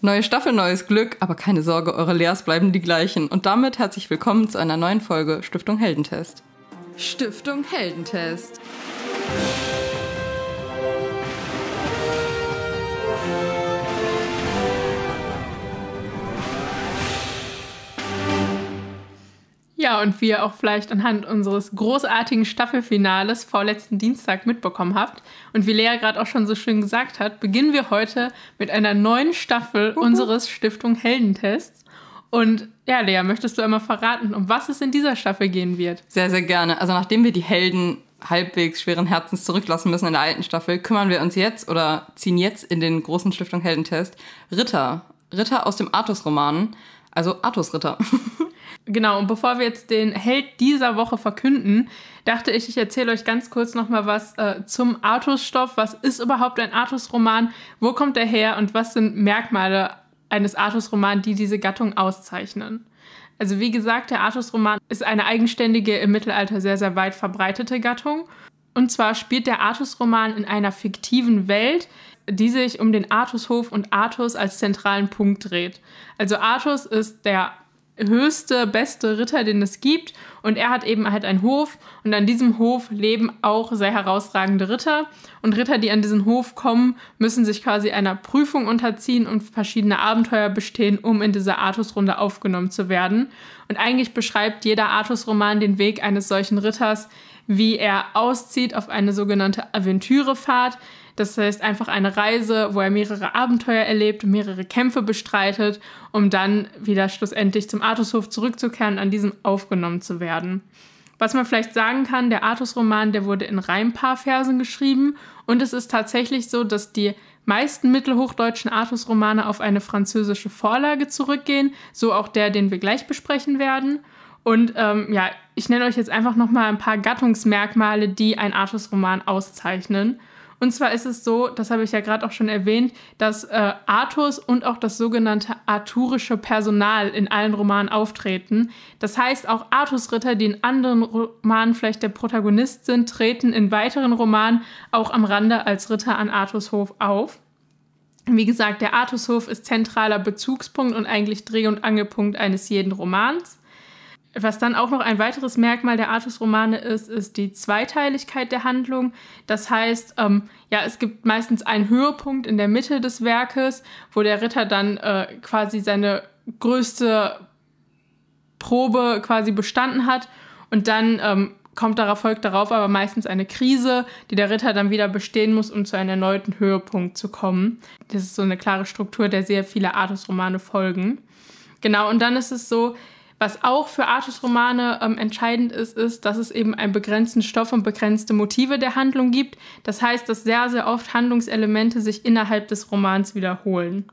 Neue Staffel, neues Glück, aber keine Sorge, eure Leas bleiben die gleichen. Und damit herzlich willkommen zu einer neuen Folge Stiftung Heldentest. Stiftung Heldentest. Ja, und wie ihr auch vielleicht anhand unseres großartigen Staffelfinales vorletzten Dienstag mitbekommen habt und wie Lea gerade auch schon so schön gesagt hat, beginnen wir heute mit einer neuen Staffel uh -huh. unseres Stiftung Heldentests. Und ja, Lea, möchtest du einmal verraten, um was es in dieser Staffel gehen wird? Sehr, sehr gerne. Also nachdem wir die Helden halbwegs schweren Herzens zurücklassen müssen in der alten Staffel, kümmern wir uns jetzt oder ziehen jetzt in den großen Stiftung Heldentest Ritter. Ritter aus dem Artus-Roman, also Artus-Ritter. Genau, und bevor wir jetzt den Held dieser Woche verkünden, dachte ich, ich erzähle euch ganz kurz nochmal was äh, zum Artus-Stoff. Was ist überhaupt ein Artus-Roman? Wo kommt er her? Und was sind Merkmale eines Artus-Romans, die diese Gattung auszeichnen? Also wie gesagt, der Artus-Roman ist eine eigenständige, im Mittelalter sehr, sehr weit verbreitete Gattung. Und zwar spielt der Artus-Roman in einer fiktiven Welt, die sich um den Artushof und Artus als zentralen Punkt dreht. Also Artus ist der höchste, beste Ritter, den es gibt. Und er hat eben halt einen Hof. Und an diesem Hof leben auch sehr herausragende Ritter. Und Ritter, die an diesen Hof kommen, müssen sich quasi einer Prüfung unterziehen und verschiedene Abenteuer bestehen, um in diese Artus-Runde aufgenommen zu werden. Und eigentlich beschreibt jeder Artus-Roman den Weg eines solchen Ritters, wie er auszieht auf eine sogenannte Aventürefahrt. Das heißt einfach eine Reise, wo er mehrere Abenteuer erlebt, mehrere Kämpfe bestreitet, um dann wieder schlussendlich zum Artushof zurückzukehren und an diesem aufgenommen zu werden. Was man vielleicht sagen kann, der Artus-Roman, der wurde in Reimpaarversen geschrieben und es ist tatsächlich so, dass die meisten mittelhochdeutschen Artus-Romane auf eine französische Vorlage zurückgehen, so auch der, den wir gleich besprechen werden. Und ähm, ja, ich nenne euch jetzt einfach nochmal ein paar Gattungsmerkmale, die ein Artus-Roman auszeichnen. Und zwar ist es so, das habe ich ja gerade auch schon erwähnt, dass äh, Artus und auch das sogenannte arturische Personal in allen Romanen auftreten. Das heißt, auch Artus-Ritter, die in anderen Romanen vielleicht der Protagonist sind, treten in weiteren Romanen auch am Rande als Ritter an Artus Hof auf. Wie gesagt, der Artushof ist zentraler Bezugspunkt und eigentlich Dreh- und Angelpunkt eines jeden Romans. Was dann auch noch ein weiteres Merkmal der Artus-Romane ist, ist die Zweiteiligkeit der Handlung. Das heißt, ähm, ja, es gibt meistens einen Höhepunkt in der Mitte des Werkes, wo der Ritter dann äh, quasi seine größte Probe quasi bestanden hat und dann ähm, kommt darauf, folgt darauf aber meistens eine Krise, die der Ritter dann wieder bestehen muss, um zu einem erneuten Höhepunkt zu kommen. Das ist so eine klare Struktur, der sehr viele Artus-Romane folgen. Genau, und dann ist es so, was auch für Artus-Romane ähm, entscheidend ist, ist, dass es eben einen begrenzten Stoff und begrenzte Motive der Handlung gibt. Das heißt, dass sehr, sehr oft Handlungselemente sich innerhalb des Romans wiederholen.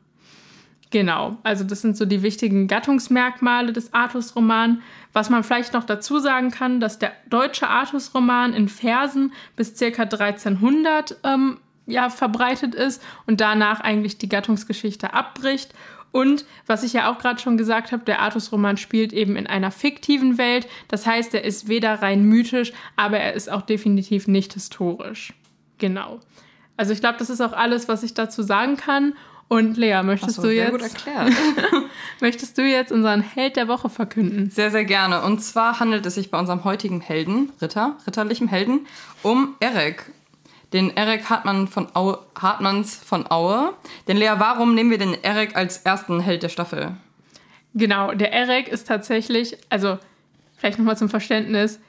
Genau, also das sind so die wichtigen Gattungsmerkmale des Artus-Roman. Was man vielleicht noch dazu sagen kann, dass der deutsche Artus-Roman in Versen bis ca. 1300 ähm, ja, verbreitet ist und danach eigentlich die Gattungsgeschichte abbricht und was ich ja auch gerade schon gesagt habe, der Artus-Roman spielt eben in einer fiktiven Welt. Das heißt, er ist weder rein mythisch, aber er ist auch definitiv nicht historisch. Genau. Also ich glaube, das ist auch alles, was ich dazu sagen kann. Und Lea, möchtest so, du jetzt möchtest du jetzt unseren Held der Woche verkünden? Sehr, sehr gerne. Und zwar handelt es sich bei unserem heutigen Helden, Ritter, ritterlichem Helden, um Erek den Erik Hartmann von Aue, Hartmanns von Aue. Denn Lea, warum nehmen wir den Erik als ersten Held der Staffel? Genau, der Erik ist tatsächlich, also vielleicht nochmal zum Verständnis,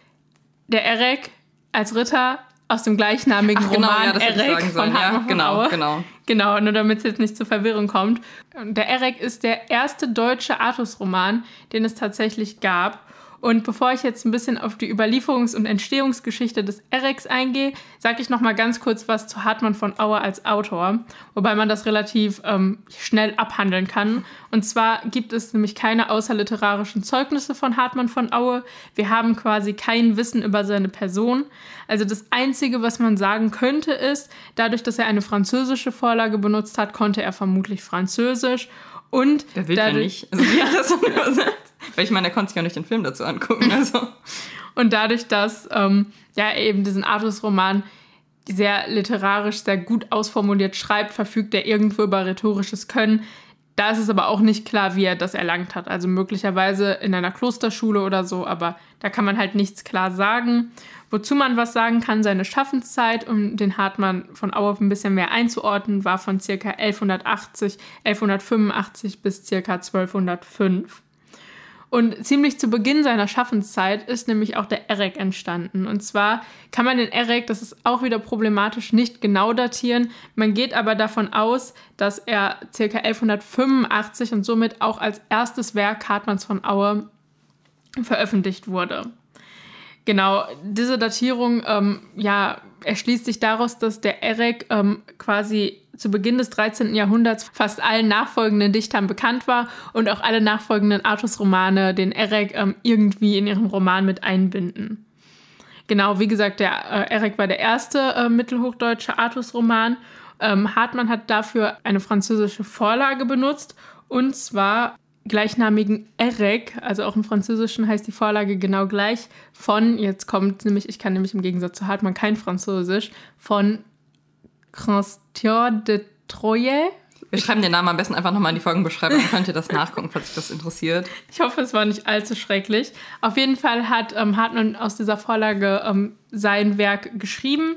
der Erik als Ritter aus dem gleichnamigen Ach, genau, Roman ja, Erik von Hartmann ja, genau, Aue. Genau, genau. nur damit es jetzt nicht zur Verwirrung kommt. Der Erik ist der erste deutsche Artus-Roman, den es tatsächlich gab. Und bevor ich jetzt ein bisschen auf die Überlieferungs- und Entstehungsgeschichte des Erex eingehe, sage ich noch mal ganz kurz was zu Hartmann von Auer als Autor, wobei man das relativ ähm, schnell abhandeln kann. Und zwar gibt es nämlich keine außerliterarischen Zeugnisse von Hartmann von Aue. Wir haben quasi kein Wissen über seine Person. Also das Einzige, was man sagen könnte, ist, dadurch, dass er eine französische Vorlage benutzt hat, konnte er vermutlich Französisch. Und Der will dadurch, ja nicht. Also übersetzt? Weil ich meine, er konnte sich ja nicht den Film dazu angucken. Also. und dadurch, dass ähm, ja eben diesen Artus-Roman sehr literarisch, sehr gut ausformuliert schreibt, verfügt er irgendwo über rhetorisches Können. da ist es aber auch nicht klar, wie er das erlangt hat. Also möglicherweise in einer Klosterschule oder so, aber da kann man halt nichts klar sagen. Wozu man was sagen kann, seine Schaffenszeit, um den Hartmann von Auer ein bisschen mehr einzuordnen, war von ca. 1180, 1185 bis ca. 1205. Und ziemlich zu Beginn seiner Schaffenszeit ist nämlich auch der Erek entstanden. Und zwar kann man den Erek, das ist auch wieder problematisch, nicht genau datieren. Man geht aber davon aus, dass er ca. 1185 und somit auch als erstes Werk Hartmanns von Aue veröffentlicht wurde. Genau, diese Datierung ähm, ja, erschließt sich daraus, dass der Erek ähm, quasi zu Beginn des 13. Jahrhunderts fast allen nachfolgenden Dichtern bekannt war und auch alle nachfolgenden Artus-Romane den Erek ähm, irgendwie in ihren Roman mit einbinden. Genau, wie gesagt, der äh, Erek war der erste äh, mittelhochdeutsche Artus-Roman. Ähm, Hartmann hat dafür eine französische Vorlage benutzt und zwar gleichnamigen Erek, also auch im Französischen heißt die Vorlage genau gleich, von, jetzt kommt nämlich, ich kann nämlich im Gegensatz zu Hartmann kein Französisch, von Christian de Troyes. Wir schreiben den Namen am besten einfach nochmal in die Folgenbeschreibung, dann könnt ihr das nachgucken, falls euch das interessiert. Ich hoffe, es war nicht allzu schrecklich. Auf jeden Fall hat ähm, Hartmann aus dieser Vorlage ähm, sein Werk geschrieben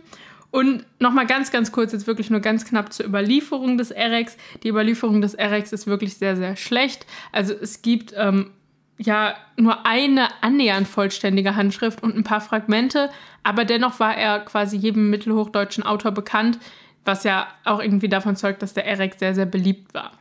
und nochmal ganz, ganz kurz, jetzt wirklich nur ganz knapp zur Überlieferung des Erex. Die Überlieferung des Erex ist wirklich sehr, sehr schlecht. Also es gibt ähm, ja nur eine annähernd vollständige Handschrift und ein paar Fragmente, aber dennoch war er quasi jedem mittelhochdeutschen Autor bekannt, was ja auch irgendwie davon zeugt, dass der Erex sehr, sehr beliebt war.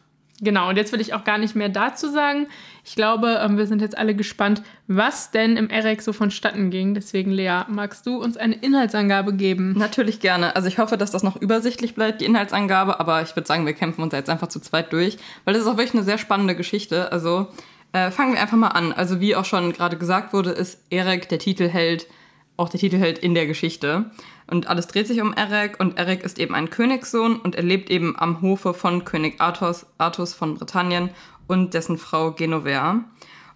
Genau, und jetzt will ich auch gar nicht mehr dazu sagen. Ich glaube, ähm, wir sind jetzt alle gespannt, was denn im EREC so vonstatten ging. Deswegen, Lea, magst du uns eine Inhaltsangabe geben? Natürlich gerne. Also ich hoffe, dass das noch übersichtlich bleibt, die Inhaltsangabe, aber ich würde sagen, wir kämpfen uns jetzt einfach zu zweit durch, weil das ist auch wirklich eine sehr spannende Geschichte. Also äh, fangen wir einfach mal an. Also wie auch schon gerade gesagt wurde, ist Erek der Titelheld, auch der Titelheld in der Geschichte. Und alles dreht sich um Erek und Erek ist eben ein Königssohn und er lebt eben am Hofe von König Arthos, Artus von Britannien und dessen Frau Genovea.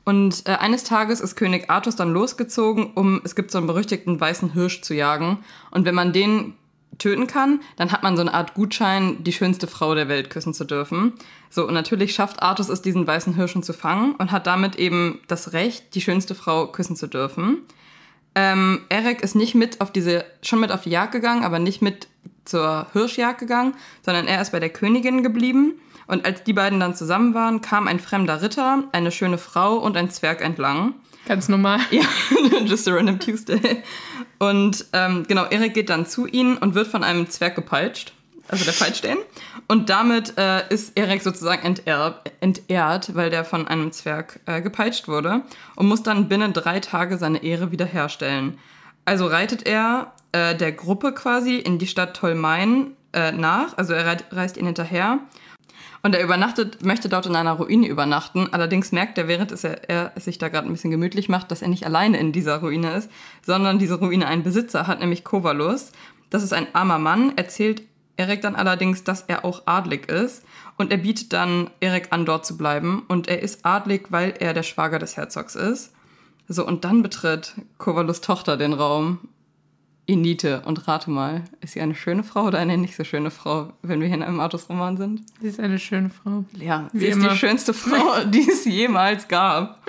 Und äh, eines Tages ist König Artus dann losgezogen, um, es gibt so einen berüchtigten weißen Hirsch zu jagen. Und wenn man den töten kann, dann hat man so eine Art Gutschein, die schönste Frau der Welt küssen zu dürfen. So, und natürlich schafft Artus es, diesen weißen Hirschen zu fangen und hat damit eben das Recht, die schönste Frau küssen zu dürfen. Ähm, Eric ist nicht mit auf diese, schon mit auf die Jagd gegangen, aber nicht mit zur Hirschjagd gegangen, sondern er ist bei der Königin geblieben. Und als die beiden dann zusammen waren, kam ein fremder Ritter, eine schöne Frau und ein Zwerg entlang. Ganz normal. Ja, just a random Tuesday. Und ähm, genau, Erik geht dann zu ihnen und wird von einem Zwerg gepeitscht. Also der peitscht den. Und damit äh, ist Erik sozusagen enterb, entehrt, weil der von einem Zwerg äh, gepeitscht wurde und muss dann binnen drei Tage seine Ehre wiederherstellen. Also reitet er äh, der Gruppe quasi in die Stadt Tolmain äh, nach, also er reist ihnen hinterher und er übernachtet, möchte dort in einer Ruine übernachten. Allerdings merkt er, während er, er sich da gerade ein bisschen gemütlich macht, dass er nicht alleine in dieser Ruine ist, sondern diese Ruine einen Besitzer hat, nämlich Kovalus. Das ist ein armer Mann, erzählt Erik dann allerdings, dass er auch adlig ist und er bietet dann Erik an, dort zu bleiben und er ist adlig, weil er der Schwager des Herzogs ist. So, und dann betritt Kovalus Tochter den Raum. Inite, und rate mal, ist sie eine schöne Frau oder eine nicht so schöne Frau, wenn wir hier in einem Artus-Roman sind? Sie ist eine schöne Frau. Ja, sie Wie ist immer. die schönste Frau, die es jemals gab.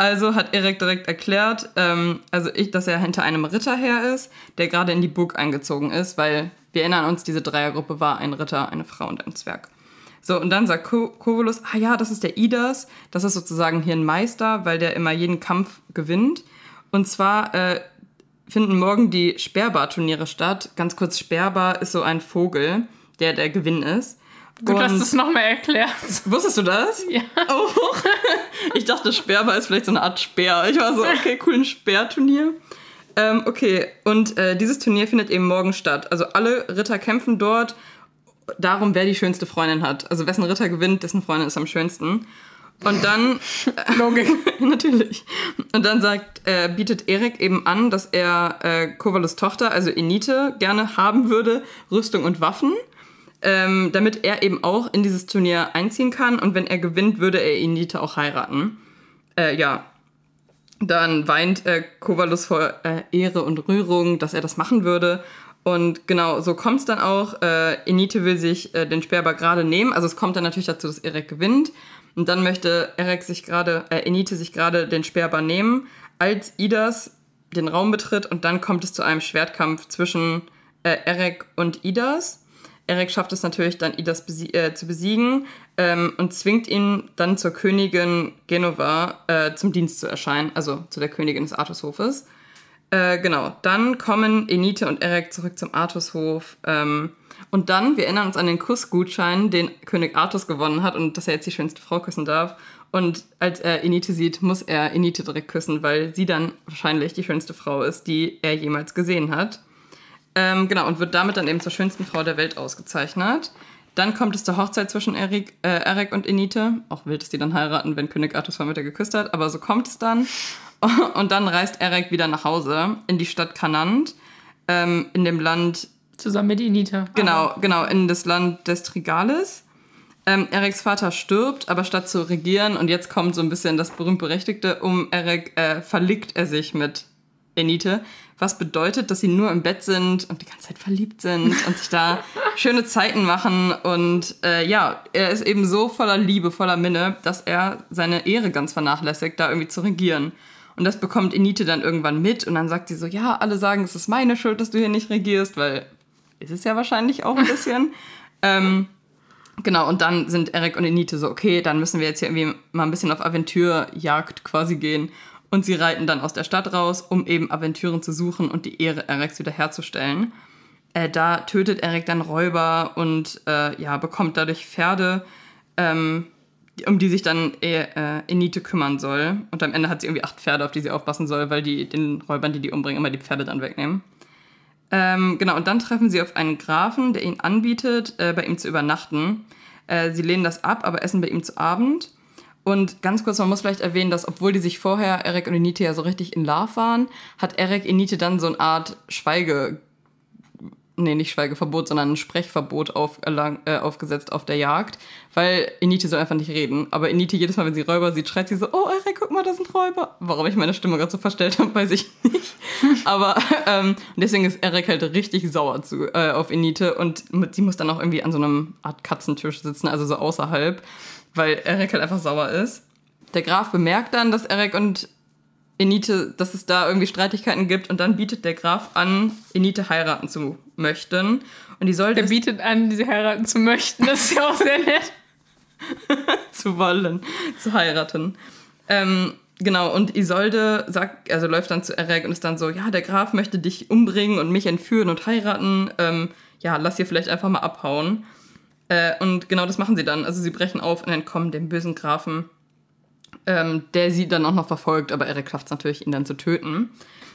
Also hat Erik direkt erklärt, ähm, also ich, dass er hinter einem Ritter her ist, der gerade in die Burg eingezogen ist, weil wir erinnern uns, diese Dreiergruppe war ein Ritter, eine Frau und ein Zwerg. So, und dann sagt Kovolus, ah ja, das ist der Idas, das ist sozusagen hier ein Meister, weil der immer jeden Kampf gewinnt. Und zwar äh, finden morgen die Sperrbar-Turniere statt. Ganz kurz, Sperrbar ist so ein Vogel, der der Gewinn ist. Gut, dass du es nochmal erklärst. Wusstest du das? Ja. Oh. Ich dachte, Sperrbar ist vielleicht so eine Art Speer. Ich war so, okay, cool, ein Speerturnier. Ähm, okay, und äh, dieses Turnier findet eben morgen statt. Also alle Ritter kämpfen dort darum, wer die schönste Freundin hat. Also wessen Ritter gewinnt, dessen Freundin ist am schönsten. Und dann. Logik. natürlich. Und dann sagt, äh, bietet Erik eben an, dass er äh, Kovalus Tochter, also Enite, gerne haben würde, Rüstung und Waffen. Ähm, damit er eben auch in dieses Turnier einziehen kann. Und wenn er gewinnt, würde er Enite auch heiraten. Äh, ja. Dann weint äh, Kovalus vor äh, Ehre und Rührung, dass er das machen würde. Und genau, so kommt es dann auch. Äh, Enite will sich äh, den Speer aber gerade nehmen. Also es kommt dann natürlich dazu, dass Erek gewinnt. Und dann möchte Erek sich gerade, äh, Enite sich gerade den Speerbar nehmen, als Idas den Raum betritt und dann kommt es zu einem Schwertkampf zwischen äh, Erek und Idas. Erek schafft es natürlich dann, Idas besie äh, zu besiegen ähm, und zwingt ihn dann zur Königin Genova äh, zum Dienst zu erscheinen, also zu der Königin des Artushofes. Äh, genau, dann kommen Enite und Erek zurück zum Artushof. Ähm, und dann, wir erinnern uns an den Kussgutschein, den König Artus gewonnen hat und dass er jetzt die schönste Frau küssen darf. Und als er Enite sieht, muss er Enite direkt küssen, weil sie dann wahrscheinlich die schönste Frau ist, die er jemals gesehen hat. Ähm, genau, und wird damit dann eben zur schönsten Frau der Welt ausgezeichnet. Dann kommt es zur Hochzeit zwischen Eric, äh, Eric und Enite. Auch wild, dass die dann heiraten, wenn König Artus vor Mitte geküsst hat, aber so kommt es dann. Und dann reist Eric wieder nach Hause in die Stadt Kanant, ähm, in dem Land. Zusammen mit Enite. Genau, genau, in das Land des Trigales. Ähm, Erics Vater stirbt, aber statt zu regieren, und jetzt kommt so ein bisschen das berühmt-berechtigte, um Eric äh, verliebt er sich mit Enite, was bedeutet, dass sie nur im Bett sind und die ganze Zeit verliebt sind und sich da schöne Zeiten machen. Und äh, ja, er ist eben so voller Liebe, voller Minne, dass er seine Ehre ganz vernachlässigt, da irgendwie zu regieren. Und das bekommt Enite dann irgendwann mit und dann sagt sie so, ja, alle sagen, es ist meine Schuld, dass du hier nicht regierst, weil ist es ja wahrscheinlich auch ein bisschen. ähm, Genau, und dann sind Eric und Enite so, okay, dann müssen wir jetzt hier irgendwie mal ein bisschen auf Aventurjagd quasi gehen. Und sie reiten dann aus der Stadt raus, um eben Aventuren zu suchen und die Ehre Erics wiederherzustellen. Äh, da tötet Eric dann Räuber und äh, ja, bekommt dadurch Pferde, ähm, um die sich dann äh, Enite kümmern soll. Und am Ende hat sie irgendwie acht Pferde, auf die sie aufpassen soll, weil die den Räubern, die die umbringen, immer die Pferde dann wegnehmen. Ähm, genau, und dann treffen sie auf einen Grafen, der ihnen anbietet, äh, bei ihm zu übernachten. Äh, sie lehnen das ab, aber essen bei ihm zu Abend. Und ganz kurz, man muss vielleicht erwähnen, dass obwohl die sich vorher, Eric und Enite ja so richtig in Love waren, hat Eric Enite dann so eine Art Schweige nee, nicht Schweigeverbot, sondern ein Sprechverbot auf, äh, aufgesetzt auf der Jagd, weil Enite soll einfach nicht reden. Aber Enite jedes Mal, wenn sie Räuber sieht, schreit sie so, oh, Eric, guck mal, das sind Räuber. Warum ich meine Stimme gerade so verstellt habe, weiß ich nicht. Aber ähm, deswegen ist Eric halt richtig sauer zu, äh, auf Enite und sie muss dann auch irgendwie an so einem Art Katzentisch sitzen, also so außerhalb, weil Eric halt einfach sauer ist. Der Graf bemerkt dann, dass Eric und Enite, dass es da irgendwie Streitigkeiten gibt und dann bietet der Graf an, Enite heiraten zu möchten. Und die sollte. Der bietet an, sie heiraten zu möchten. Das ist ja auch sehr nett. zu wollen, zu heiraten. Ähm, genau, und Isolde sagt, also läuft dann zu Erek und ist dann so, ja, der Graf möchte dich umbringen und mich entführen und heiraten. Ähm, ja, lass hier vielleicht einfach mal abhauen. Äh, und genau das machen sie dann. Also sie brechen auf und entkommen dem bösen Grafen ähm, der sie dann auch noch verfolgt, aber Eric schafft es natürlich, ihn dann zu töten.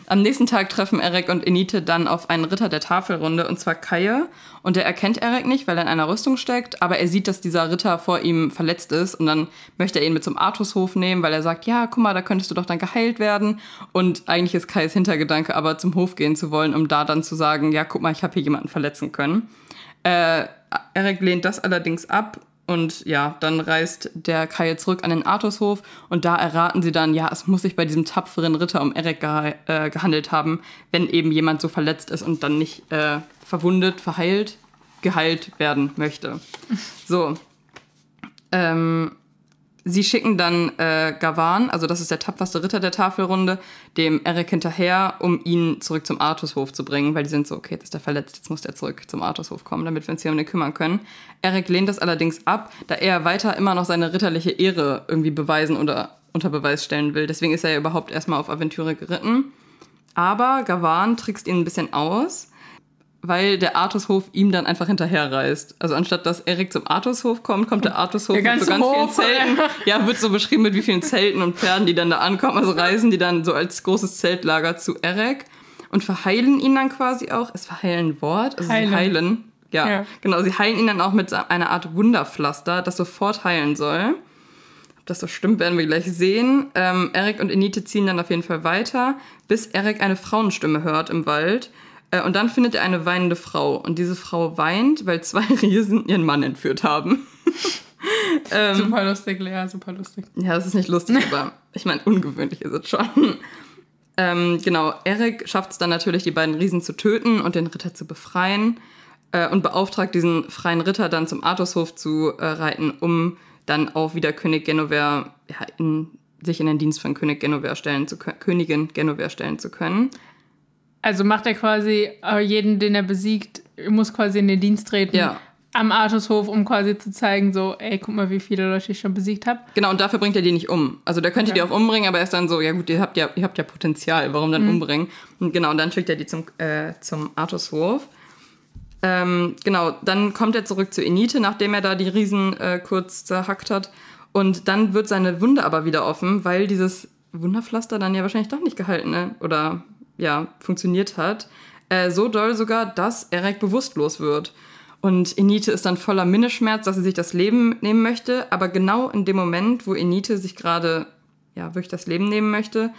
Am nächsten Tag treffen Eric und Enite dann auf einen Ritter der Tafelrunde, und zwar Kaie. Und der erkennt Eric nicht, weil er in einer Rüstung steckt, aber er sieht, dass dieser Ritter vor ihm verletzt ist. Und dann möchte er ihn mit zum Artushof nehmen, weil er sagt, ja, guck mal, da könntest du doch dann geheilt werden. Und eigentlich ist Kaies Hintergedanke aber, zum Hof gehen zu wollen, um da dann zu sagen, ja, guck mal, ich habe hier jemanden verletzen können. Äh, Eric lehnt das allerdings ab und ja, dann reist der Kai zurück an den Artushof und da erraten sie dann, ja, es muss sich bei diesem tapferen Ritter um Eric ge äh, gehandelt haben, wenn eben jemand so verletzt ist und dann nicht äh, verwundet, verheilt, geheilt werden möchte. So. Ähm, Sie schicken dann äh, Gavan, also das ist der tapferste Ritter der Tafelrunde, dem Eric hinterher, um ihn zurück zum Artushof zu bringen, weil die sind so, okay, jetzt ist er verletzt, jetzt muss der zurück zum Artushof kommen, damit wir uns hier um den kümmern können. Eric lehnt das allerdings ab, da er weiter immer noch seine ritterliche Ehre irgendwie beweisen oder unter Beweis stellen will. Deswegen ist er ja überhaupt erstmal auf Aventüre geritten. Aber Gavan trickst ihn ein bisschen aus weil der Artushof ihm dann einfach hinterherreist. Also anstatt dass Erik zum Artushof kommt, kommt der Artushof mit so ganz Hof, vielen Zelten. Ja, wird so beschrieben mit wie vielen Zelten und Pferden, die dann da ankommen. Also reisen die dann so als großes Zeltlager zu Erik und verheilen ihn dann quasi auch. Ist verheilen ein Wort? Also heilen. sie heilen. Ja, ja, genau. Sie heilen ihn dann auch mit einer Art Wunderpflaster, das sofort heilen soll. Ob das so stimmt, werden wir gleich sehen. Ähm, Erik und Enite ziehen dann auf jeden Fall weiter, bis Erik eine Frauenstimme hört im Wald und dann findet er eine weinende Frau. Und diese Frau weint, weil zwei Riesen ihren Mann entführt haben. ähm, super lustig, Lea, super lustig. Ja, das ist nicht lustig, aber ich meine, ungewöhnlich ist es schon. Ähm, genau, Eric schafft es dann natürlich, die beiden Riesen zu töten und den Ritter zu befreien äh, und beauftragt diesen freien Ritter dann zum Artushof zu äh, reiten, um dann auch wieder König Genover ja, in, sich in den Dienst von König Genover stellen zu können, Königin Genover stellen zu können. Also macht er quasi äh, jeden, den er besiegt, muss quasi in den Dienst treten. Ja. Am Artushof, um quasi zu zeigen, so, ey, guck mal, wie viele Leute ich schon besiegt habe. Genau, und dafür bringt er die nicht um. Also der könnte Ja. die auch umbringen, aber er ist dann so, ja gut, ihr habt ja, ihr habt ja Potenzial, warum dann umbringen? Und genau, und dann schickt er die zum, äh, zum Artushof. Ähm, genau, dann kommt er zurück zu Enite, nachdem er da die Riesen äh, kurz zerhackt hat. Und dann wird seine Wunde aber wieder offen, weil dieses Wunderpflaster dann ja wahrscheinlich doch nicht gehalten ne? oder ja, funktioniert hat. Äh, so doll sogar, dass Eric bewusstlos wird. Und Enite ist dann voller Minneschmerz, dass sie sich das Leben nehmen möchte. Aber genau in dem Moment, wo Enite sich gerade ja, wirklich das Leben nehmen möchte,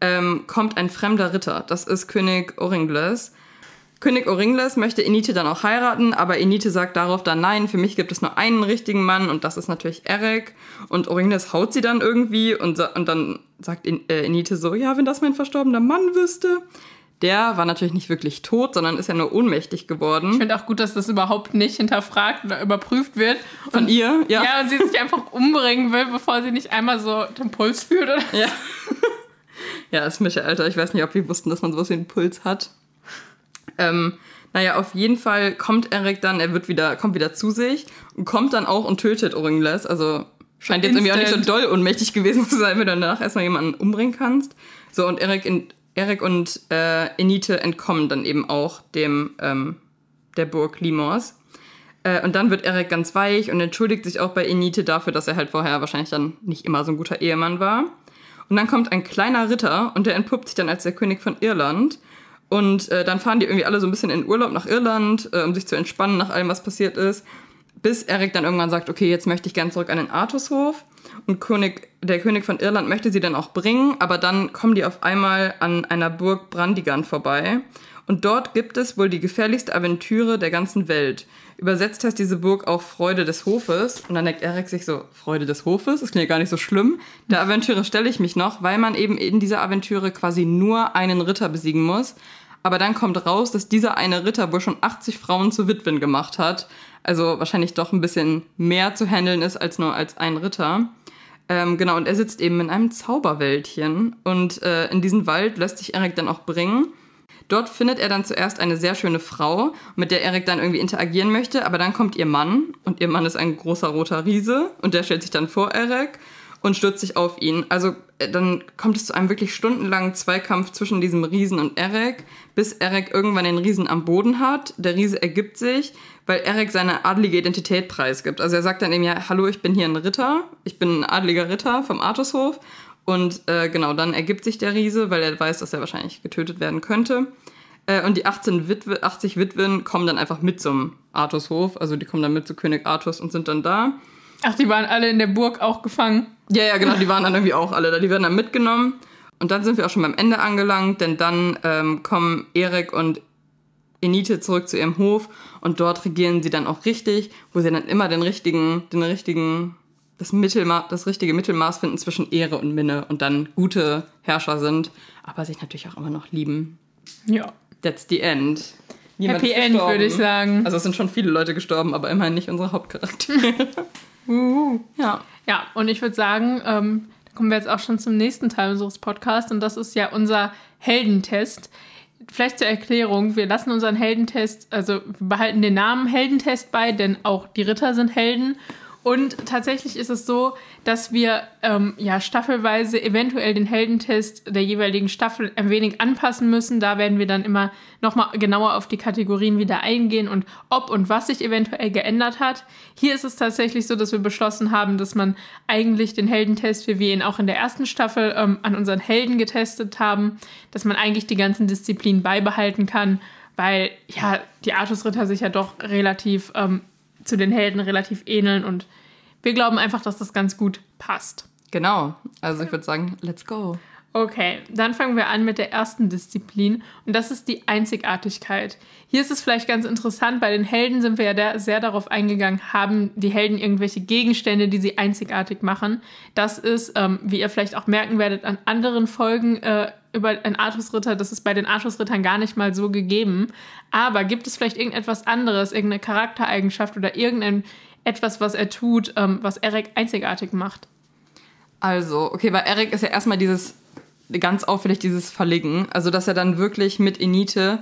ähm, kommt ein fremder Ritter. Das ist König Oringles. König Oringles möchte Enite dann auch heiraten, aber Enite sagt darauf dann nein, für mich gibt es nur einen richtigen Mann und das ist natürlich Eric. Und Oringles haut sie dann irgendwie und, und dann sagt äh, Enite so, ja, wenn das mein verstorbener Mann wüsste. Der war natürlich nicht wirklich tot, sondern ist ja nur ohnmächtig Ich geworden. finde auch gut, dass das überhaupt nicht hinterfragt oder überprüft wird. Von ihr, ja. Ja, und sie sich einfach umbringen will, bevor sie nicht einmal so den Puls fühlt. Oder? Ja. ja, das Mittelalter. Ich weiß nicht, ob wir wussten, dass man sowas wie einen Puls hat. Ähm, naja, auf jeden Fall kommt Eric dann, er wird wieder, kommt wieder zu sich und kommt dann auch und tötet Oringles. Also scheint jetzt irgendwie auch nicht so Instant. doll ohnmächtig gewesen zu sein, wenn du danach erstmal jemanden umbringen kannst. So, und Eric, in, Eric und äh, Enite entkommen dann eben auch dem ähm, der Burg Limors. Äh, und dann wird Eric ganz weich und entschuldigt sich auch bei Enite dafür, dass er halt vorher wahrscheinlich dann nicht immer so ein guter Ehemann war. Und dann kommt ein kleiner Ritter und der entpuppt sich dann als der König von Irland. Und äh, dann fahren die irgendwie alle so ein bisschen in Urlaub nach Irland, äh, um sich zu entspannen nach allem, was passiert ist. Bis Eric dann irgendwann sagt, okay, jetzt möchte ich gern zurück an den Artushof. Und König, der König von Irland möchte sie dann auch bringen, aber dann kommen die auf einmal an einer Burg Brandigan vorbei. Und dort gibt es wohl die gefährlichste Aventüre der ganzen Welt. Übersetzt heißt diese Burg auch Freude des Hofes. Und dann denkt Eric sich so, Freude des Hofes? Das klingt ja gar nicht so schlimm. Der Aventüre stelle ich mich noch, weil man eben in dieser Aventüre quasi nur einen Ritter besiegen muss. Aber dann kommt raus, dass dieser eine Ritter wohl schon 80 Frauen zu Witwen gemacht hat. Also wahrscheinlich doch ein bisschen mehr zu handeln ist als nur als ein Ritter. Ähm, genau, und er sitzt eben in einem Zauberwäldchen. Und äh, in diesen Wald lässt sich Eric dann auch bringen. Dort findet er dann zuerst eine sehr schöne Frau, mit der Eric dann irgendwie interagieren möchte, aber dann kommt ihr Mann und ihr Mann ist ein großer roter Riese und der stellt sich dann vor Eric und stürzt sich auf ihn. Also äh, dann kommt es zu einem wirklich stundenlangen Zweikampf zwischen diesem Riesen und Eric, bis Eric irgendwann den Riesen am Boden hat. Der Riese ergibt sich, weil Eric seine adlige Identität preisgibt. Also er sagt dann eben ja, hallo, ich bin hier ein Ritter, ich bin ein adliger Ritter vom Artushof und äh, genau, dann ergibt sich der Riese, weil er weiß, dass er wahrscheinlich getötet werden könnte. Äh, und die 18 Witwe, 80 Witwen kommen dann einfach mit zum Artushof. Also die kommen dann mit zu König Artus und sind dann da. Ach, die waren alle in der Burg auch gefangen. Ja, ja, genau, die waren dann irgendwie auch alle da. Die werden dann mitgenommen. Und dann sind wir auch schon beim Ende angelangt, denn dann ähm, kommen Erik und Enite zurück zu ihrem Hof und dort regieren sie dann auch richtig, wo sie dann immer den richtigen, den richtigen, das Mittelma das richtige Mittelmaß finden zwischen Ehre und Minne und dann gute Herrscher sind, aber sich natürlich auch immer noch lieben. Ja. That's the end. Niemand Happy End, würde ich sagen. Also es sind schon viele Leute gestorben, aber immerhin nicht unsere Hauptcharaktere. ja. Ja, und ich würde sagen, ähm, da kommen wir jetzt auch schon zum nächsten Teil unseres Podcasts und das ist ja unser Heldentest. Vielleicht zur Erklärung, wir lassen unseren Heldentest, also wir behalten den Namen Heldentest bei, denn auch die Ritter sind Helden. Und tatsächlich ist es so, dass wir ähm, ja staffelweise eventuell den Heldentest der jeweiligen Staffel ein wenig anpassen müssen. Da werden wir dann immer nochmal genauer auf die Kategorien wieder eingehen und ob und was sich eventuell geändert hat. Hier ist es tatsächlich so, dass wir beschlossen haben, dass man eigentlich den Heldentest, wie wir ihn auch in der ersten Staffel ähm, an unseren Helden getestet haben, dass man eigentlich die ganzen Disziplinen beibehalten kann, weil ja die Artusritter sich ja doch relativ ähm, zu den Helden relativ ähneln und wir glauben einfach, dass das ganz gut passt. Genau. Also ich würde sagen, let's go. Okay, dann fangen wir an mit der ersten Disziplin und das ist die Einzigartigkeit. Hier ist es vielleicht ganz interessant, bei den Helden sind wir ja sehr darauf eingegangen, haben die Helden irgendwelche Gegenstände, die sie einzigartig machen. Das ist, ähm, wie ihr vielleicht auch merken werdet, an anderen Folgen äh, über einen Artusritter, das ist bei den Artusrittern gar nicht mal so gegeben. Aber gibt es vielleicht irgendetwas anderes, irgendeine Charaktereigenschaft oder irgendein etwas, was er tut, ähm, was Eric einzigartig macht? Also, okay, bei Eric ist ja erstmal dieses ganz auffällig dieses Verlegen. Also, dass er dann wirklich mit Enite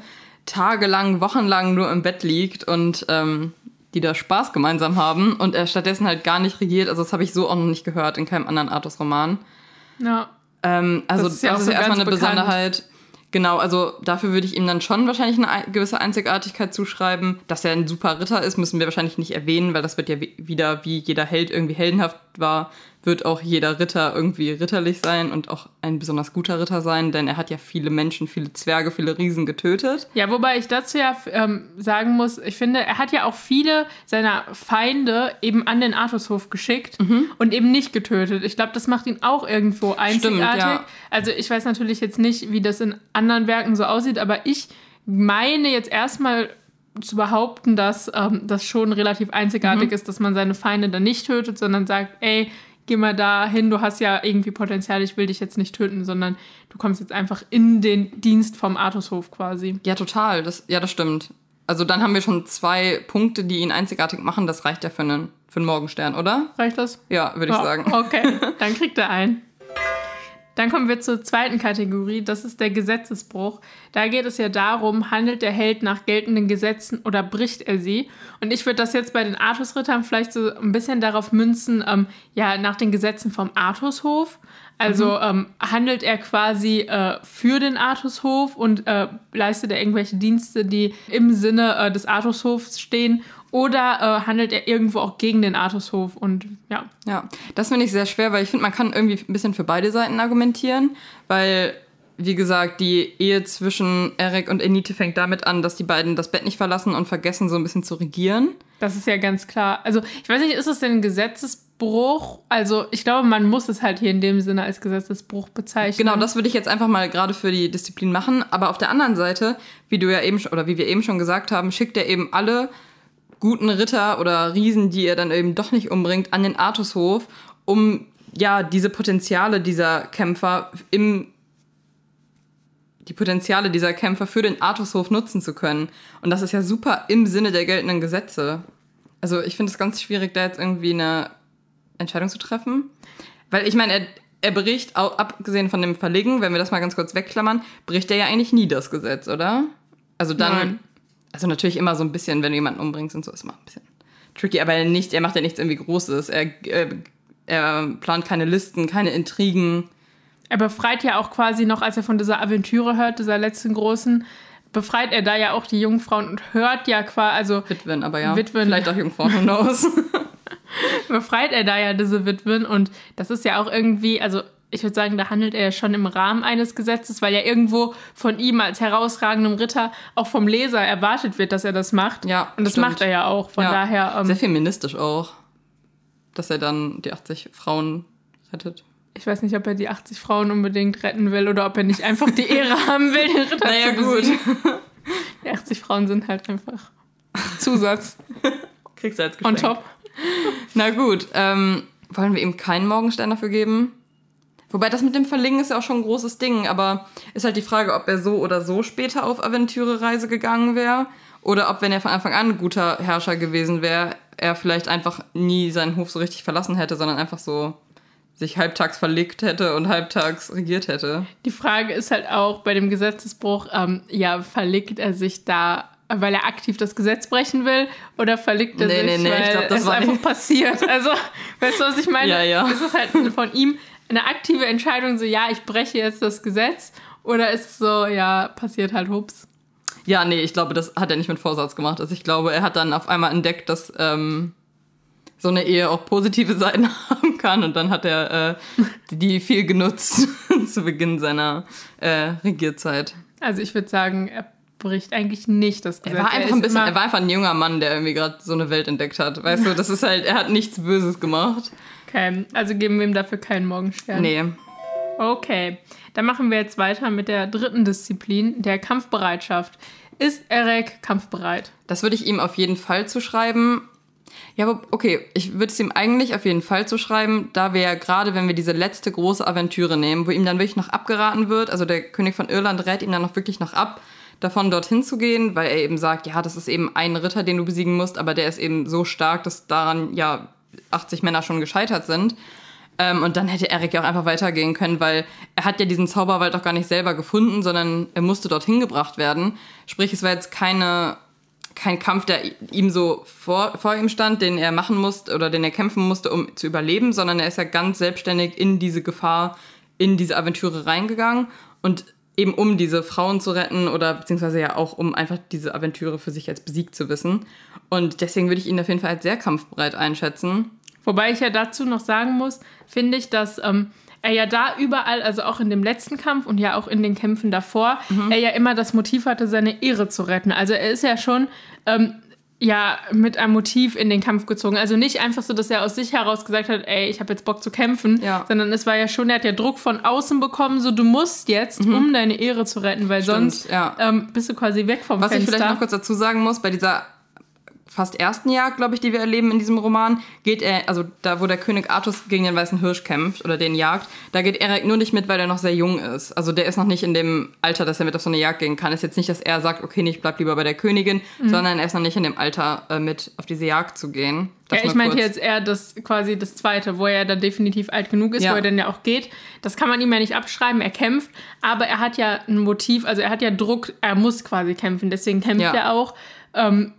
tagelang, wochenlang nur im Bett liegt und ähm, die da Spaß gemeinsam haben und er stattdessen halt gar nicht regiert. Also, das habe ich so auch noch nicht gehört in keinem anderen Artus-Roman. Ja. Ähm, also, Das ist ja das ist so erstmal eine bekannt. Besonderheit. Genau, also dafür würde ich ihm dann schon wahrscheinlich eine ein- gewisse Einzigartigkeit zuschreiben. Dass er ein super Ritter ist, müssen wir wahrscheinlich nicht erwähnen, weil das wird ja wie- wieder, wie jeder Held irgendwie heldenhaft war, wird auch jeder Ritter irgendwie ritterlich sein und auch ein besonders guter Ritter sein, denn er hat ja viele Menschen, viele Zwerge, viele Riesen getötet. Ja, wobei ich dazu ja ähm, sagen muss, ich finde, er hat ja auch viele seiner Feinde eben an den Artushof geschickt und eben nicht getötet. Ich glaube, das macht ihn auch irgendwo einzigartig. ja. Also ich weiß natürlich jetzt nicht, wie das in anderen Werken so aussieht, aber ich meine jetzt erstmal zu behaupten, dass ähm, das schon relativ einzigartig ist, dass man seine Feinde dann nicht tötet, sondern sagt, ey, geh mal da hin, du hast ja irgendwie Potenzial, ich will dich jetzt nicht töten, sondern du kommst jetzt einfach in den Dienst vom Artushof quasi. Ja, total. Das, ja, das stimmt. Also dann haben wir schon zwei Punkte, die ihn einzigartig machen. Das reicht ja für einen, für einen Morgenstern, oder? Reicht das? Ja, würde ich sagen. Okay, dann kriegt er einen. Dann kommen wir zur zweiten Kategorie, das ist der Gesetzesbruch. Da geht es ja darum, handelt der Held nach geltenden Gesetzen oder bricht er sie? Und ich würde das jetzt bei den Artusrittern vielleicht so ein bisschen darauf münzen, ähm, ja, nach den Gesetzen vom Artushof. Also ähm, handelt er quasi äh, für den Artushof und äh, leistet er irgendwelche Dienste, die im Sinne äh, des Artushofs stehen? Oder äh, handelt er irgendwo auch gegen den Artushof? Und ja, Ja, das finde ich sehr schwer, weil ich finde, man kann irgendwie ein bisschen für beide Seiten argumentieren, weil, wie gesagt, die Ehe zwischen Eric und Enite fängt damit an, dass die beiden das Bett nicht verlassen und vergessen, so ein bisschen zu regieren. Das ist ja ganz klar. Also, ich weiß nicht, ist es denn ein Gesetzesbruch? Also, ich glaube, man muss es halt hier in dem Sinne als Gesetzesbruch bezeichnen. Genau, das würde ich jetzt einfach mal gerade für die Disziplin machen. Aber auf der anderen Seite, wie du ja eben schon, oder wie wir eben schon gesagt haben, schickt er eben alle guten Ritter oder Riesen, die er dann eben doch nicht umbringt, an den Artushof, um ja diese Potenziale dieser Kämpfer im die Potenziale dieser Kämpfer für den Artushof nutzen zu können. Und das ist ja super im Sinne der geltenden Gesetze. Also ich finde es ganz schwierig, da jetzt irgendwie eine Entscheidung zu treffen. Weil ich meine, er, er bricht, abgesehen von dem Verlegen, wenn wir das mal ganz kurz wegklammern, bricht er ja eigentlich nie das Gesetz, oder? Also dann, Nein. also natürlich immer so ein bisschen, wenn du jemanden umbringst und so, ist immer ein bisschen tricky, aber nicht, er macht ja nichts irgendwie Großes. Er, er, er plant keine Listen, keine Intrigen. Er befreit ja auch quasi noch, als er von dieser Aventüre hört, dieser letzten großen, befreit er da ja auch die Jungfrauen und hört ja quasi, also Witwen, aber ja. Witwen. Vielleicht auch Jungfrauen, who knows. befreit er da ja diese Witwen und das ist ja auch irgendwie, also ich würde sagen, da handelt er ja schon im Rahmen eines Gesetzes, weil ja irgendwo von ihm als herausragendem Ritter auch vom Leser erwartet wird, dass er das macht. Ja, Und das stimmt. macht er ja auch. Von Ja. daher, ähm, Sehr feministisch auch. Dass er dann die 80 Frauen rettet. Ich weiß nicht, ob er die 80 Frauen unbedingt retten will oder ob er nicht einfach die Ehre haben will, den Ritter Naja, zu gut. besiegen. Die 80 Frauen sind halt einfach Zusatz Kriegst du als on top. Na gut, ähm, wollen wir ihm keinen Morgenstern dafür geben? Wobei das mit dem Verlegen ist ja auch schon ein großes Ding, aber ist halt die Frage, ob er so oder so später auf Aventüre-Reise gegangen wäre oder ob, wenn er von Anfang an ein guter Herrscher gewesen wäre, er vielleicht einfach nie seinen Hof so richtig verlassen hätte, sondern einfach so sich halbtags verlegt hätte und halbtags regiert hätte. Die Frage ist halt auch bei dem Gesetzesbruch, ähm, ja, verlegt er sich da, weil er aktiv das Gesetz brechen will oder verlegt er Nee, sich, nee, nee, ich weil glaub, das es war einfach nicht- passiert? Also, weißt du, was ich meine? Ja, ja. Ist es halt von ihm eine aktive Entscheidung, so, ja, ich breche jetzt das Gesetz oder ist es so, ja, passiert halt, hups. Ja, nee, ich glaube, das hat er nicht mit Vorsatz gemacht. Also ich glaube, er hat dann auf einmal entdeckt, dass ähm, so eine Ehe auch positive Seiten haben kann und dann hat er äh, die viel genutzt zu Beginn seiner äh, Regierzeit. Also, ich würde sagen, er bricht eigentlich nicht das Gesetz. Er war einfach ist ein bisschen, er war einfach ein junger Mann, der irgendwie gerade so eine Welt entdeckt hat. Weißt du, das ist halt, er hat nichts Böses gemacht. Okay, also geben wir ihm dafür keinen Morgenstern. Nee. Okay, dann machen wir jetzt weiter mit der dritten Disziplin, der Kampfbereitschaft. Ist Erek kampfbereit? Das würde ich ihm auf jeden Fall zuschreiben. Ja, okay, ich würde es ihm eigentlich auf jeden Fall zuschreiben, da wir ja gerade, wenn wir diese letzte große Aventüre nehmen, wo ihm dann wirklich noch abgeraten wird, also der König von Irland rät ihm dann noch wirklich noch ab, davon dorthin zu gehen, weil er eben sagt, ja, das ist eben ein Ritter, den du besiegen musst, aber der ist eben so stark, dass daran ja 80 Männer schon gescheitert sind. Ähm, und dann hätte Eric ja auch einfach weitergehen können, weil er hat ja diesen Zauberwald auch gar nicht selber gefunden, sondern er musste dorthin gebracht werden. Sprich, es war jetzt keine kein Kampf, der ihm so vor, vor ihm stand, den er machen musste oder den er kämpfen musste, um zu überleben, sondern er ist ja ganz selbstständig in diese Gefahr, in diese Aventüre reingegangen und eben um diese Frauen zu retten oder beziehungsweise ja auch um einfach diese Aventüre für sich als besiegt zu wissen. Und deswegen würde ich ihn auf jeden Fall als sehr kampfbereit einschätzen. Wobei ich ja dazu noch sagen muss, finde ich, dass ähm, er ja da überall, also auch in dem letzten Kampf und ja auch in den Kämpfen davor, mhm. er ja immer das Motiv hatte, seine Ehre zu retten. Also er ist ja schon ähm, ja mit einem Motiv in den Kampf gezogen. Also nicht einfach so, dass er aus sich heraus gesagt hat, ey, ich habe jetzt Bock zu kämpfen, ja. sondern es war ja schon, er hat ja Druck von außen bekommen, so du musst jetzt, mhm. um deine Ehre zu retten, weil Stimmt, sonst ja. ähm, bist du quasi weg vom Was Fenster. Was ich vielleicht noch kurz dazu sagen muss, bei dieser fast ersten Jagd, glaube ich, die wir erleben in diesem Roman, geht er, also da, wo der König Artus gegen den weißen Hirsch kämpft oder den jagt, da geht Eric nur nicht mit, weil er noch sehr jung ist. Also der ist noch nicht in dem Alter, dass er mit auf so eine Jagd gehen kann. Ist jetzt nicht, dass er sagt, okay, ich bleib lieber bei der Königin, mhm. sondern er ist noch nicht in dem Alter, äh, mit auf diese Jagd zu gehen. Das ja, ich meinte jetzt eher das quasi das zweite, wo er dann definitiv alt genug ist, ja. wo er dann ja auch geht. Das kann man ihm ja nicht abschreiben, er kämpft, aber er hat ja ein Motiv, also er hat ja Druck, er muss quasi kämpfen, deswegen kämpft ja. er auch. Ähm,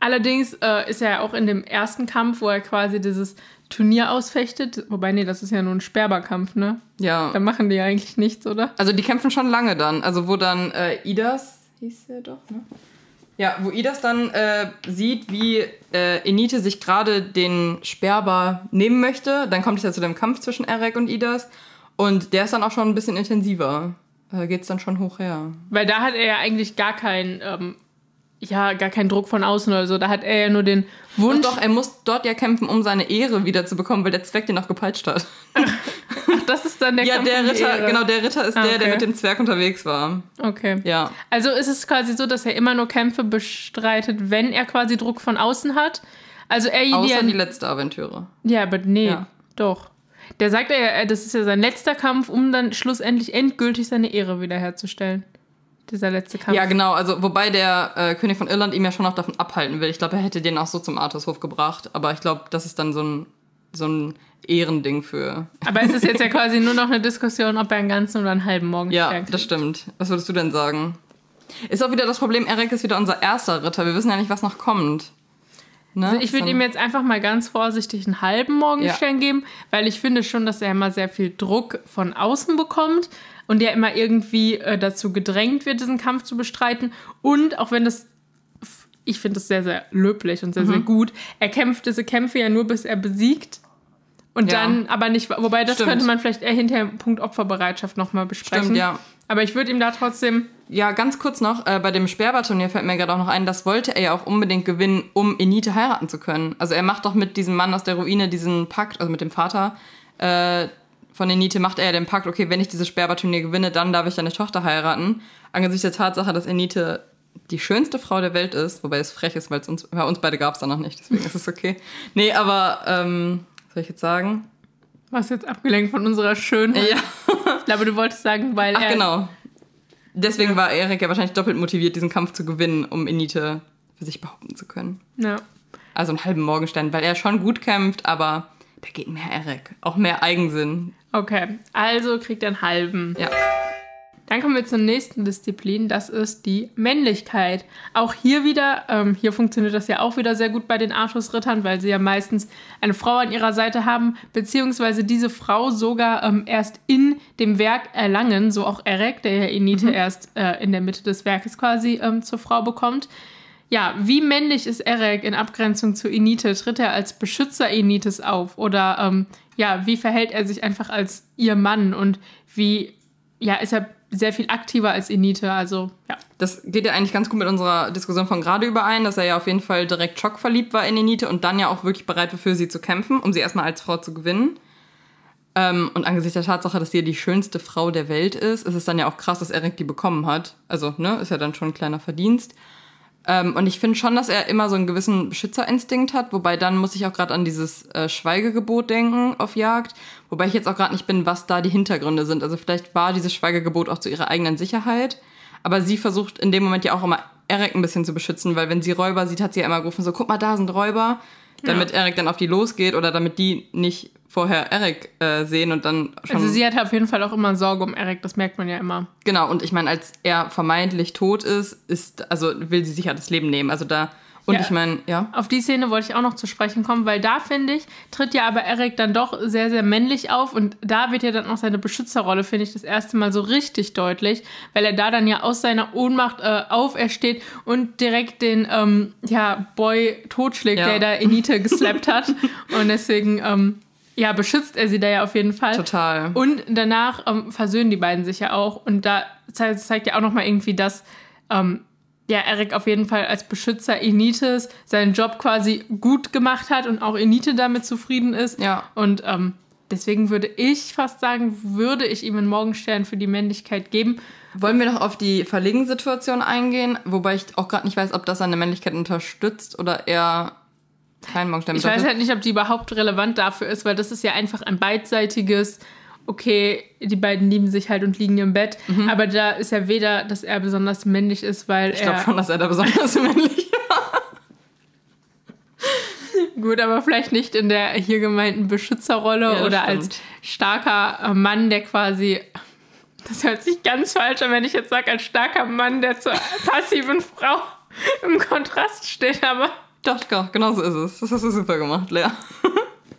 Allerdings äh, ist er ja auch in dem ersten Kampf, wo er quasi dieses Turnier ausfechtet. Wobei, nee, das ist ja nur ein Sperberkampf, ne? Ja. Da machen die ja eigentlich nichts, oder? Also die kämpfen schon lange dann. Also wo dann äh, Idas, hieß er doch, ne? Ja, wo Idas dann äh, sieht, wie äh, Enite sich gerade den Sperber nehmen möchte. Dann kommt es ja zu dem Kampf zwischen Erek und Idas. Und der ist dann auch schon ein bisschen intensiver. Da geht es dann schon hoch her. Weil da hat er ja eigentlich gar keinen ähm, ja gar keinen Druck von außen oder so. Da hat er ja nur den Wunsch. Doch, doch, er muss dort ja kämpfen, um seine Ehre wieder zu bekommen, weil der Zwerg den auch gepeitscht hat. Ach, das ist dann der Ja, der Ritter, genau, der Ritter ist ah, der, okay. der mit dem Zwerg unterwegs war. Okay. Ja. Also ist es quasi so, dass er immer nur Kämpfe bestreitet, wenn er quasi Druck von außen hat. Also er Außer die letzte Aventüre. Ja, aber nee, ja. doch. Der sagt ja, das ist ja sein letzter Kampf, um dann schlussendlich endgültig seine Ehre wiederherzustellen dieser letzte Kampf. Ja, genau. Also, wobei der äh, König von Irland ihm ja schon noch davon abhalten will. Ich glaube, er hätte den auch so zum Artushof gebracht. Aber ich glaube, das ist dann so ein, so ein Ehrending für. Aber es ist jetzt ja quasi nur noch eine Diskussion, ob er einen ganzen oder einen halben Morgen Ja, das stimmt. Was würdest du denn sagen? Ist auch wieder das Problem, Eric ist wieder unser erster Ritter. Wir wissen ja nicht, was noch kommt. Ne? Also ich würde ihm jetzt einfach mal ganz vorsichtig einen halben Morgenstern ja. geben, weil ich finde schon, dass er immer sehr viel Druck von außen bekommt und der immer irgendwie äh, dazu gedrängt wird, diesen Kampf zu bestreiten. Und auch wenn das, ich finde das sehr, sehr löblich und sehr, mhm. sehr gut, er kämpft diese Kämpfe ja nur, bis er besiegt. Und ja. dann aber nicht, wobei das Stimmt. könnte man vielleicht eher hinter Punkt Opferbereitschaft nochmal besprechen. Stimmt, ja. Aber ich würde ihm da trotzdem. Ja, ganz kurz noch, äh, bei dem Sperrbarturnier fällt mir gerade auch noch ein, das wollte er ja auch unbedingt gewinnen, um Enite heiraten zu können. Also er macht doch mit diesem Mann aus der Ruine diesen Pakt, also mit dem Vater, äh, von Enite macht er ja den Pakt, okay, wenn ich dieses Sperrbarturnier gewinne, dann darf ich deine Tochter heiraten. Angesichts der Tatsache, dass Enite die schönste Frau der Welt ist, wobei es frech ist, weil es uns, bei uns beide gab es da noch nicht, deswegen ist es okay. Nee, aber, ähm, was soll ich jetzt sagen? Was jetzt abgelenkt von unserer Schönheit? Ja. ich glaube, du wolltest sagen, weil Ach, er... genau. Deswegen ja. war Erik ja wahrscheinlich doppelt motiviert, diesen Kampf zu gewinnen, um Enite für sich behaupten zu können. Ja. Also einen halben Morgenstern, weil er schon gut kämpft, aber da geht mehr Erik. Auch mehr Eigensinn. Okay, also kriegt er einen halben. Ja. Dann kommen wir zur nächsten Disziplin, das ist die Männlichkeit. Auch hier wieder, ähm, hier funktioniert das ja auch wieder sehr gut bei den Artus-Rittern, weil sie ja meistens eine Frau an ihrer Seite haben, beziehungsweise diese Frau sogar ähm, erst in dem Werk erlangen, so auch Erek, der ja Enite mhm. erst äh, in der Mitte des Werkes quasi ähm, zur Frau bekommt. Ja, wie männlich ist Erek in Abgrenzung zu Enite? Tritt er als Beschützer Enites auf? Oder ähm, ja, wie verhält er sich einfach als ihr Mann und wie, ja, ist er sehr viel aktiver als Enite, also ja. Das geht ja eigentlich ganz gut mit unserer Diskussion von gerade überein, dass er ja auf jeden Fall direkt schockverliebt war in Enite und dann ja auch wirklich bereit war, für sie zu kämpfen, um sie erstmal als Frau zu gewinnen. Ähm, und angesichts der Tatsache, dass sie ja die schönste Frau der Welt ist, ist es dann ja auch krass, dass Eric die bekommen hat. Also, ne, ist ja dann schon ein kleiner Verdienst. Ähm, und ich finde schon, dass er immer so einen gewissen Beschützerinstinkt hat, wobei dann muss ich auch gerade an dieses äh, Schweigegebot denken auf Jagd, wobei ich jetzt auch gerade nicht bin, was da die Hintergründe sind. Also vielleicht war dieses Schweigegebot auch zu ihrer eigenen Sicherheit, aber sie versucht in dem Moment ja auch immer Eric ein bisschen zu beschützen, weil wenn sie Räuber sieht, hat sie ja immer gerufen, so guck mal, da sind Räuber, damit ja. Eric dann auf die losgeht oder damit die nicht vorher Eric äh, sehen und dann schon. Also sie hat auf jeden Fall auch immer Sorge um Eric, das merkt man ja immer. Genau, und ich meine, als er vermeintlich tot ist, ist, also will sie sich ja das Leben nehmen. Also da. Und ja, ich meine, ja. Auf die Szene wollte ich auch noch zu sprechen kommen, weil da finde ich, tritt ja aber Eric dann doch sehr, sehr männlich auf und da wird ja dann auch seine Beschützerrolle, finde ich, das erste Mal so richtig deutlich, weil er da dann ja aus seiner Ohnmacht äh, aufersteht und direkt den ähm, ja, Boy totschlägt, ja. der da Enite geslappt hat. und deswegen ähm, ja, beschützt er sie da ja auf jeden Fall. Total. Und danach ähm, versöhnen die beiden sich ja auch. Und da zeigt, zeigt ja auch nochmal irgendwie, dass ähm, ja, Eric auf jeden Fall als Beschützer Enites seinen Job quasi gut gemacht hat und auch Enite damit zufrieden ist. Ja. Und ähm, deswegen würde ich fast sagen, würde ich ihm einen Morgenstern für die Männlichkeit geben. Wollen wir noch auf die Verlegen-Situation eingehen? Wobei ich auch gerade nicht weiß, ob das seine Männlichkeit unterstützt oder eher kein Morgenstern Ich weiß halt nicht, ob die überhaupt relevant dafür ist, weil das ist ja einfach ein beidseitiges, okay, die beiden lieben sich halt und liegen im Bett. Mhm. Aber da ist ja weder, dass er besonders männlich ist, weil ich er. Ich glaube schon, dass er da besonders männlich war. Gut, aber vielleicht nicht in der hier gemeinten Beschützerrolle ja, oder stimmt. als starker Mann, der quasi. Das hört sich ganz falsch an, wenn ich jetzt sage, als starker Mann, der zur passiven Frau im Kontrast steht, aber doch, doch, genau so ist es. Das hast du super gemacht, Lea.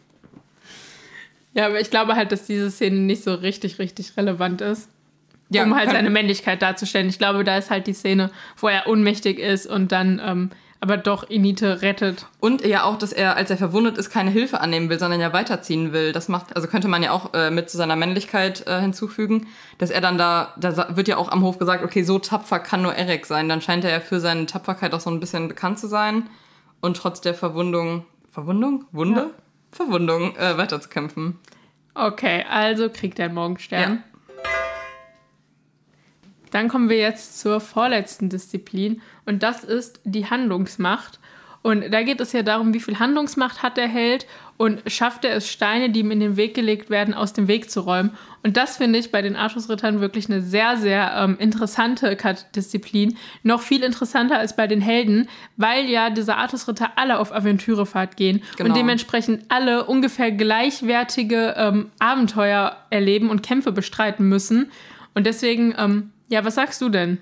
ja, aber ich glaube halt, dass diese Szene nicht so richtig, richtig relevant ist. Ja, um halt seine Männlichkeit darzustellen. Ich glaube, da ist halt die Szene, wo er ohnmächtig ist und dann ähm, aber doch Inite rettet. Und ja auch, dass er, als er verwundet ist, keine Hilfe annehmen will, sondern ja weiterziehen will. Das macht, also könnte man ja auch äh, mit zu seiner Männlichkeit äh, hinzufügen, dass er dann da, da wird ja auch am Hof gesagt, okay, so tapfer kann nur Eric sein. Dann scheint er ja für seine Tapferkeit auch so ein bisschen bekannt zu sein und trotz der Verwundung, Verwundung? Wunde? Ja. Verwundung äh, weiterzukämpfen. Okay, also kriegt er einen Morgenstern. Ja. Dann kommen wir jetzt zur vorletzten Disziplin und das ist die Handlungsmacht. Und da geht es ja darum, wie viel Handlungsmacht hat der Held und schafft er es, Steine, die ihm in den Weg gelegt werden, aus dem Weg zu räumen. Und das finde ich bei den Artusrittern wirklich eine sehr, sehr ähm, interessante Disziplin. Noch viel interessanter als bei den Helden, weil ja diese Artusritter alle auf Aventürefahrt gehen genau. und dementsprechend alle ungefähr gleichwertige ähm, Abenteuer erleben und Kämpfe bestreiten müssen. Und deswegen, ähm, ja, was sagst du denn?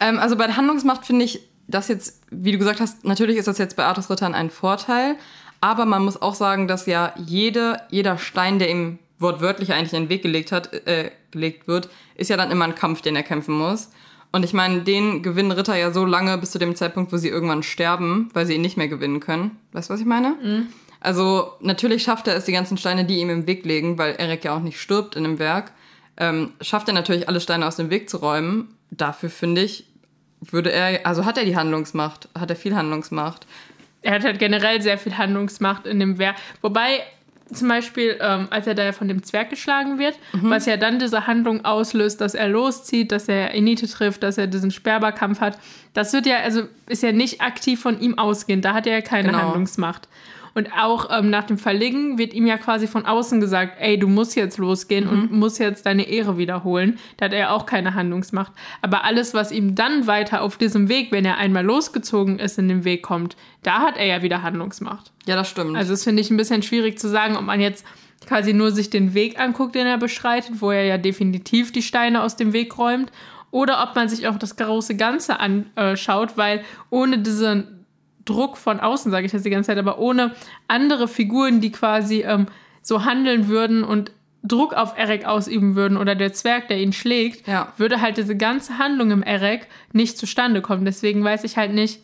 Ähm, also bei der Handlungsmacht finde ich das jetzt, wie du gesagt hast, natürlich ist das jetzt bei Artusrittern ein Vorteil. Aber man muss auch sagen, dass ja jede, jeder Stein, der ihm wortwörtlich eigentlich in den Weg gelegt hat, äh, gelegt wird, ist ja dann immer ein Kampf, den er kämpfen muss. Und ich meine, den gewinnen Ritter ja so lange bis zu dem Zeitpunkt, wo sie irgendwann sterben, weil sie ihn nicht mehr gewinnen können. Weißt du, was ich meine? Mhm. Also natürlich schafft er es, die ganzen Steine, die ihm im Weg liegen, weil Eric ja auch nicht stirbt in dem Werk, ähm, schafft er natürlich alle Steine aus dem Weg zu räumen. Dafür finde ich, würde er, also hat er die Handlungsmacht, hat er viel Handlungsmacht er hat halt generell sehr viel Handlungsmacht in dem Werk. Wobei zum Beispiel, ähm, als er da von dem Zwerg geschlagen wird, mhm. was ja dann diese Handlung auslöst, dass er loszieht, dass er Enite trifft, dass er diesen Sperrbarkampf hat, das wird ja, also ist ja nicht aktiv von ihm ausgehend, da hat er ja keine genau. Handlungsmacht. Und auch ähm, nach dem Verlegen wird ihm ja quasi von außen gesagt, ey, du musst jetzt losgehen mhm. und musst jetzt deine Ehre wiederholen. Da hat er ja auch keine Handlungsmacht. Aber alles, was ihm dann weiter auf diesem Weg, wenn er einmal losgezogen ist, in den Weg kommt, da hat er ja wieder Handlungsmacht. Ja, das stimmt. Also das finde ich ein bisschen schwierig zu sagen, ob man jetzt quasi nur sich den Weg anguckt, den er beschreitet, wo er ja definitiv die Steine aus dem Weg räumt, oder ob man sich auch das große Ganze anschaut, weil ohne diesen Druck von außen, sage ich das die ganze Zeit, aber ohne andere Figuren, die quasi ähm, so handeln würden und Druck auf Eric ausüben würden oder der Zwerg, der ihn schlägt, ja. würde halt diese ganze Handlung im Eric nicht zustande kommen. Deswegen weiß ich halt nicht,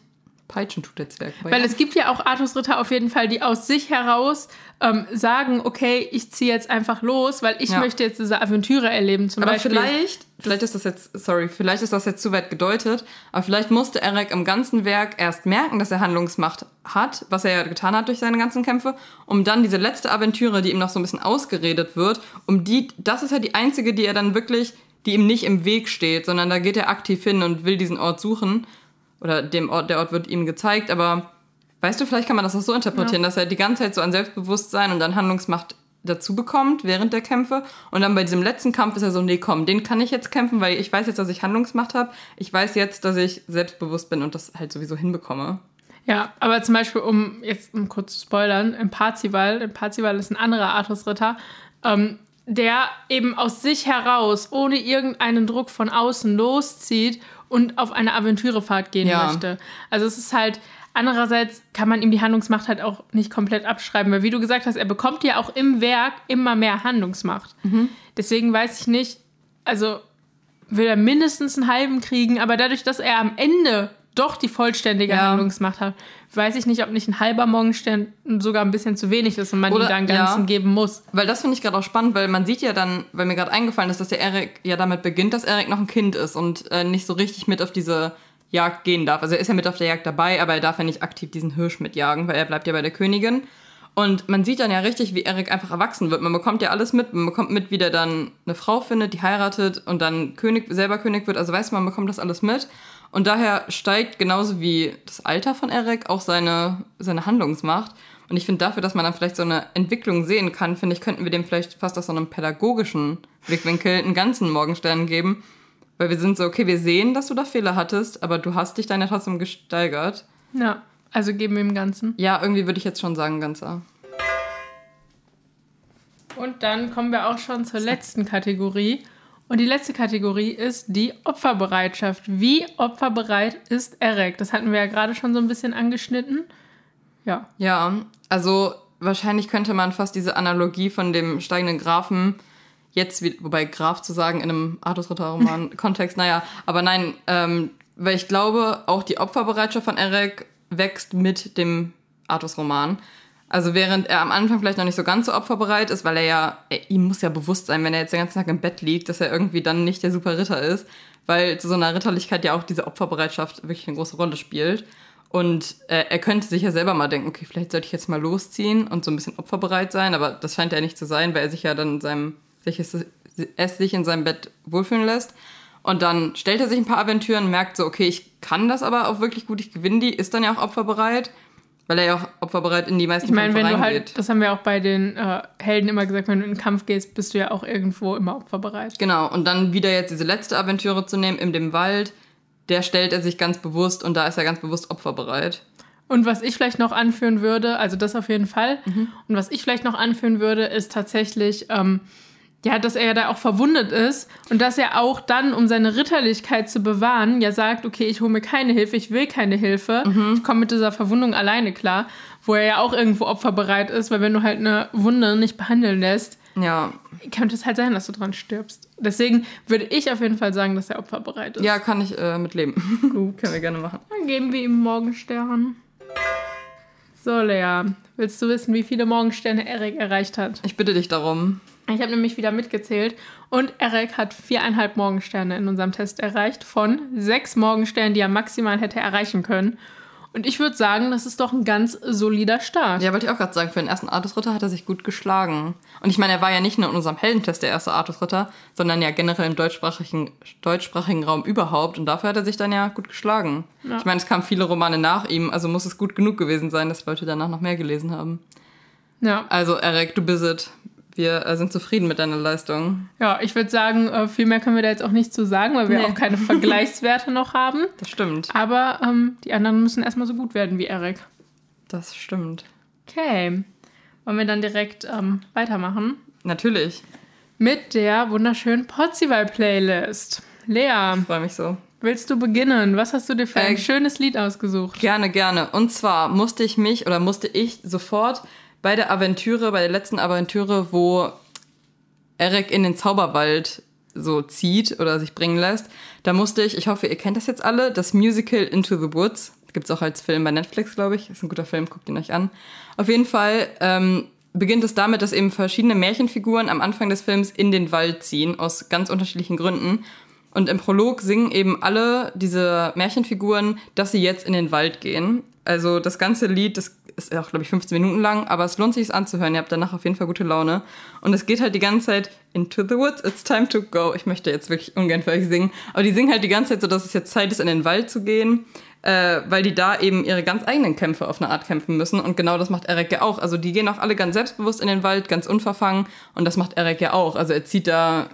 peitschen tut der Zwerg. Weil ja. es gibt ja auch Artusritter auf jeden Fall, die aus sich heraus ähm, sagen, okay, ich ziehe jetzt einfach los, weil ich Ja. möchte jetzt diese Aventüre erleben. Zum Aber Beispiel. vielleicht, vielleicht ist das jetzt, sorry, vielleicht ist das jetzt zu weit gedeutet, aber vielleicht musste Eric im ganzen Werk erst merken, dass er Handlungsmacht hat, was er ja getan hat durch seine ganzen Kämpfe, um dann diese letzte Aventüre, die ihm noch so ein bisschen ausgeredet wird, um die, das ist ja die einzige, die er dann wirklich, die ihm nicht im Weg steht, sondern da geht er aktiv hin und will diesen Ort suchen. Oder dem Ort, der Ort wird ihm gezeigt, aber weißt du, vielleicht kann man das auch so interpretieren, dass er die ganze Zeit so an Selbstbewusstsein und dann Handlungsmacht dazu bekommt während der Kämpfe und dann bei diesem letzten Kampf ist er so, nee, komm, den kann ich jetzt kämpfen, weil ich weiß jetzt, dass ich Handlungsmacht habe. Ich weiß jetzt, dass ich selbstbewusst bin und das halt sowieso hinbekomme. Ja, aber zum Beispiel, um jetzt um kurz zu spoilern, im Parzival, im Parzival ist ein anderer Artusritter, ähm, der eben aus sich heraus, ohne irgendeinen Druck von außen loszieht und auf eine Aventürefahrt gehen Ja. möchte. Also es ist halt, andererseits kann man ihm die Handlungsmacht halt auch nicht komplett abschreiben, weil wie du gesagt hast, er bekommt ja auch im Werk immer mehr Handlungsmacht. Deswegen weiß ich nicht, also will er mindestens einen halben kriegen, aber dadurch, dass er am Ende doch die vollständige Ja. Handlungsmacht hat, weiß ich nicht, ob nicht ein halber Morgenstern sogar ein bisschen zu wenig ist und man Oder- ihm da einen ganzen ja. geben muss. Weil das finde ich gerade auch spannend, weil man sieht ja dann, weil mir gerade eingefallen ist, dass der Eric ja damit beginnt, dass Eric noch ein Kind ist und äh, nicht so richtig mit auf diese Jagd gehen darf. Also er ist ja mit auf der Jagd dabei, aber er darf ja nicht aktiv diesen Hirsch mitjagen, weil er bleibt ja bei der Königin. Und man sieht dann ja richtig, wie Eric einfach erwachsen wird. Man bekommt ja alles mit. Man bekommt mit, wie der dann eine Frau findet, die heiratet und dann König, selber König wird. Also weiß man, man bekommt das alles mit. Und daher steigt genauso wie das Alter von Eric auch seine, seine Handlungsmacht. Und ich finde dafür, dass man dann vielleicht so eine Entwicklung sehen kann, finde ich, könnten wir dem vielleicht fast aus so einem pädagogischen Blickwinkel einen ganzen Morgenstern geben. Weil wir sind so, okay, wir sehen, dass du da Fehler hattest, aber du hast dich dann ja trotzdem gesteigert. Ja, also geben wir ihm Ganzen. Ja, irgendwie würde ich jetzt schon sagen, ganzer. Und dann kommen wir auch schon zur letzten Kategorie. Und die letzte Kategorie ist die Opferbereitschaft. Wie opferbereit ist Eric? Das hatten wir ja gerade schon so ein bisschen angeschnitten. Ja. Ja, also wahrscheinlich könnte man fast diese Analogie von dem steigenden Grafen jetzt, wobei Graf zu sagen in einem Artus-Ritter-Roman-Kontext, naja, aber nein, ähm, weil ich glaube, auch die Opferbereitschaft von Eric wächst mit dem Artus-Roman. Also während er am Anfang vielleicht noch nicht so ganz so opferbereit ist, weil er ja, er, ihm muss ja bewusst sein, wenn er jetzt den ganzen Tag im Bett liegt, dass er irgendwie dann nicht der super Ritter ist, weil zu so einer Ritterlichkeit ja auch diese Opferbereitschaft wirklich eine große Rolle spielt. Und äh, er könnte sich ja selber mal denken, okay, vielleicht sollte ich jetzt mal losziehen und so ein bisschen opferbereit sein, aber das scheint er nicht zu sein, weil er sich ja dann in seinem, sich es, sich in seinem Bett wohlfühlen lässt. Und dann stellt er sich ein paar Aventüren, merkt so, okay, ich kann das aber auch wirklich gut, ich gewinne die, ist dann ja auch opferbereit, weil er ja auch opferbereit in die meisten Ich meine, Kämpfe wenn du reingeht. halt, das haben wir auch bei den äh, Helden immer gesagt, wenn du in den Kampf gehst, bist du ja auch irgendwo immer opferbereit. Genau, und dann wieder jetzt diese letzte Aventüre zu nehmen in dem Wald, der stellt er sich ganz bewusst und da ist er ganz bewusst opferbereit. Und was ich vielleicht noch anführen würde, also das auf jeden Fall, und was ich vielleicht noch anführen würde, ist tatsächlich, ähm, ja, dass er ja da auch verwundet ist und dass er auch dann, um seine Ritterlichkeit zu bewahren, ja sagt, okay, ich hole mir keine Hilfe, ich will keine Hilfe, ich komme mit dieser Verwundung alleine klar, wo er ja auch irgendwo opferbereit ist, weil wenn du halt eine Wunde nicht behandeln lässt, Ja, könnte es halt sein, dass du dran stirbst. Deswegen würde ich auf jeden Fall sagen, dass er opferbereit ist. ja, kann ich äh, mitleben. Gut. Können wir gerne machen. Dann geben wir ihm Morgenstern. So, Lea, willst du wissen, wie viele Morgensterne Eric erreicht hat? Ich bitte dich darum. Ich habe nämlich wieder mitgezählt und Eric hat viereinhalb Morgensterne in unserem Test erreicht von sechs Morgensternen, die er maximal hätte erreichen können. Und ich würde sagen, das ist doch ein ganz solider Start. Ja, wollte ich auch gerade sagen, für den ersten Artus-Ritter hat er sich gut geschlagen. Und ich meine, er war ja nicht nur in unserem Heldentest der erste Artus-Ritter, sondern ja generell im deutschsprachigen, deutschsprachigen Raum überhaupt. Und dafür hat er sich dann ja gut geschlagen. Ja. Ich meine, es kamen viele Romane nach ihm, also muss es gut genug gewesen sein, dass Leute danach noch mehr gelesen haben. Ja, Also, Eric, du bist es. Wir äh, sind zufrieden mit deiner Leistung. ja ich würde sagen, äh, viel mehr können wir da jetzt auch nicht zu sagen, weil wir Nee. auch keine Vergleichswerte noch haben. Das stimmt. Aber ähm, die anderen müssen erstmal so gut werden wie Eric. Das stimmt. Okay. Wollen wir dann direkt ähm, weitermachen? Natürlich. Mit der wunderschönen Potzival-Playlist. Lea, Freue mich so. willst du beginnen? Was hast du dir für ein Äh, schönes Lied ausgesucht? Gerne, gerne. Und zwar musste ich mich oder musste ich sofort bei der Aventüre, bei der letzten Aventüre, wo Eric in den Zauberwald so zieht oder sich bringen lässt, da musste ich, ich hoffe, ihr kennt das jetzt alle, das Musical Into the Woods Gibt es auch als Film bei Netflix, glaube ich. Ist ein guter Film, guckt ihn euch an. Auf jeden Fall ähm, beginnt es damit, dass eben verschiedene Märchenfiguren am Anfang des Films in den Wald ziehen, aus ganz unterschiedlichen Gründen. Und im Prolog singen eben alle diese Märchenfiguren, dass sie jetzt in den Wald gehen. Also das ganze Lied, das ist auch, glaube ich, 15 Minuten lang, aber es lohnt sich, es anzuhören. Ihr habt danach auf jeden Fall gute Laune. Und es geht halt die ganze Zeit into the woods, it's time to go. Ich möchte jetzt wirklich ungern für euch singen. Aber die singen halt die ganze Zeit so, dass es jetzt Zeit ist, in den Wald zu gehen äh, weil die da eben ihre ganz eigenen Kämpfe auf eine Art kämpfen müssen. Und genau das macht Eric ja auch. Also die gehen auch alle ganz selbstbewusst in den Wald, ganz unverfangen. Und das macht Eric ja auch. Also er zieht da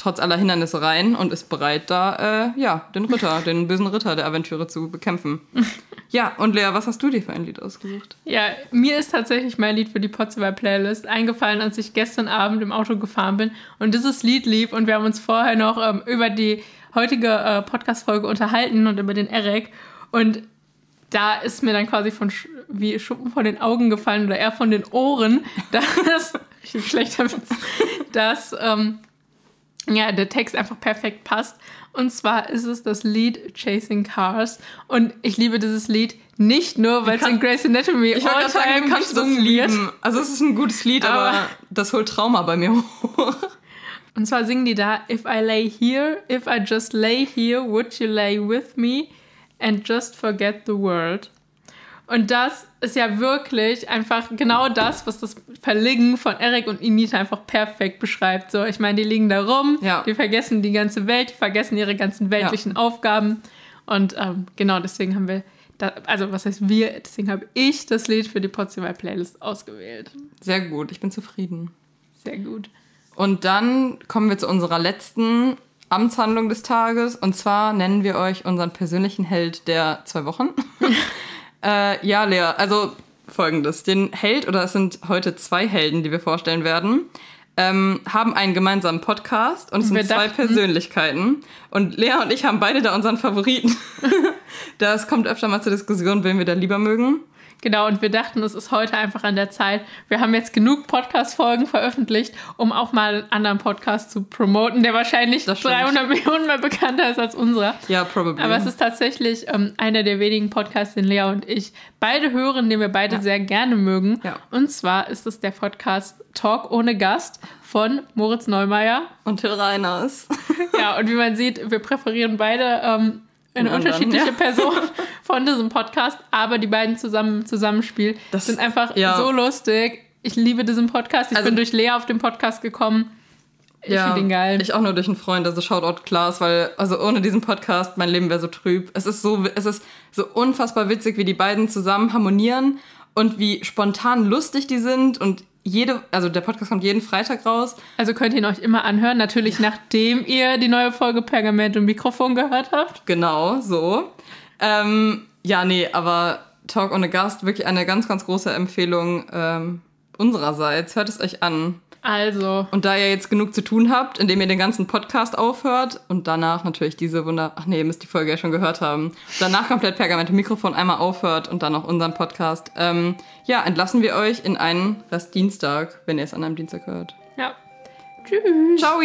trotz aller Hindernisse rein und ist bereit, da äh, ja den Ritter, den bösen Ritter der Aventüre zu bekämpfen. ja, und Lea, was hast du dir für ein Lied ausgesucht? Ja, mir ist tatsächlich mein Lied für die Potzival Playlist eingefallen, als ich gestern Abend im Auto gefahren bin und dieses Lied lief und wir haben uns vorher noch ähm, über die heutige äh, Podcast-Folge unterhalten und über den Eric und da ist mir dann quasi von wie Schuppen von den Augen gefallen oder eher von den Ohren, dass, schlechter Witz, dass ähm, ja, der Text einfach perfekt passt. Und zwar ist es das Lied Chasing Cars. Und ich liebe dieses Lied nicht nur, weil es in Grey's Anatomy ich all time sagen, gesungen wird. Also es ist ein gutes Lied, aber, aber das holt Trauma bei mir hoch. Und zwar singen die da, If I lay here, if I just lay here, would you lay with me? and just forget the world. Und das ist ja wirklich einfach genau das, was das Verlegen von Eric und Inita einfach perfekt beschreibt. So, ich meine, die liegen da rum, ja. die vergessen die ganze Welt, die vergessen ihre ganzen weltlichen ja. Aufgaben. Und ähm, genau deswegen haben wir, da, also was heißt wir, deswegen habe ich das Lied für die Potzival Playlist ausgewählt. Sehr gut, ich bin zufrieden. Sehr gut. Und dann kommen wir zu unserer letzten Amtshandlung des Tages. Und zwar nennen wir euch unseren persönlichen Held der zwei Wochen. äh, ja, Lea, also folgendes. Den Held, oder es sind heute zwei Helden, die wir vorstellen werden, ähm, haben einen gemeinsamen Podcast und es sind zwei Persönlichkeiten. Und Lea und ich haben beide da unseren Favoriten. das kommt öfter mal zur Diskussion, wen wir da lieber mögen. Genau, und wir dachten, es ist heute einfach an der Zeit. Wir haben jetzt genug Podcast-Folgen veröffentlicht, um auch mal einen anderen Podcast zu promoten, der wahrscheinlich 300 Millionen mehr bekannter ist als unserer. Ja, probably. Aber es ist tatsächlich ähm, einer der wenigen Podcasts, den Lea und ich beide hören, den wir beide ja. sehr gerne mögen. Ja. Und zwar ist es der Podcast Talk ohne Gast von Moritz Neumeier. Und Till Reiners. ja, und wie man sieht, wir präferieren beide ähm, eine unterschiedliche ja. Person von diesem Podcast, aber die beiden zusammen im Zusammenspiel das, sind einfach ja. so lustig. Ich liebe diesen Podcast. Ich also, bin durch Lea auf den Podcast gekommen. Ich ja, finde ihn geil. Ich auch nur durch einen Freund, also Shoutout Klaas, weil also ohne diesen Podcast mein Leben wäre so trüb. Es ist so es ist so unfassbar witzig, wie die beiden zusammen harmonieren und wie spontan lustig die sind und jede, also der Podcast kommt jeden Freitag raus. Also könnt ihr ihn euch immer anhören, natürlich ja. nachdem ihr die neue Folge Pergament und Mikrofon gehört habt. Genau, so. Ähm, ja, nee, aber Talk ohne Gast, wirklich eine ganz, ganz große Empfehlung ähm, unsererseits. Hört es euch an. Also. Und da ihr jetzt genug zu tun habt, indem ihr den ganzen Podcast aufhört und danach natürlich diese Wunder. Ach nee, ihr müsst die Folge ja schon gehört haben. Danach komplett Pergament Mikrofon einmal aufhört und dann auch unseren Podcast. Ähm, ja, entlassen wir euch in einen Rest Dienstag, wenn ihr es an einem Dienstag hört. Ja. Tschüss. Ciao.